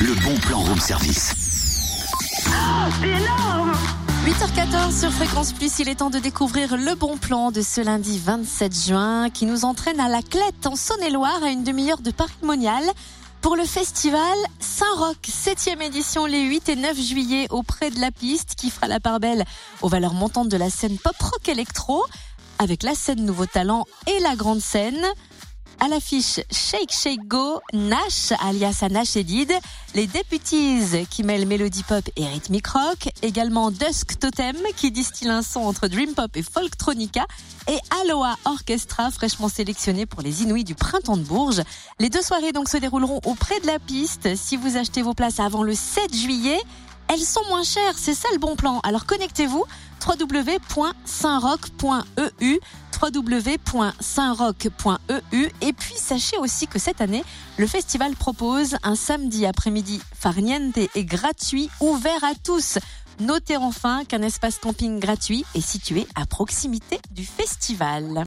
le bon plan room service. C'est énorme 8h14 sur Fréquence Plus, il est temps de découvrir le bon plan de ce lundi 27 juin qui nous entraîne à la Clette en Saône-et-Loire à une demi-heure de Paris Monial pour le festival Saint-Roch, 7e édition les 8 et 9 juillet auprès de la piste qui fera la part belle aux valeurs montantes de la scène pop-rock électro avec la scène Nouveau Talent et la grande scène. À l'affiche Shake Shake Go, Nash, alias Anash Edid, les Deputies qui mêlent mélodie pop et rythmique rock, également Dusk Totem qui distille un son entre dream pop et folktronica, et Aloha Orchestra fraîchement sélectionné pour les Inouïs du printemps de Bourges. Les deux soirées donc se dérouleront auprès de la piste. Si vous achetez vos places avant le 7 juillet, elles sont moins chères, c'est ça le bon plan. Alors connectez-vous www.saintrock.eu www.saintrock.eu et puis sachez aussi que cette année, le festival propose un samedi après-midi farniente et gratuit ouvert à tous. Notez enfin qu'un espace camping gratuit est situé à proximité du festival.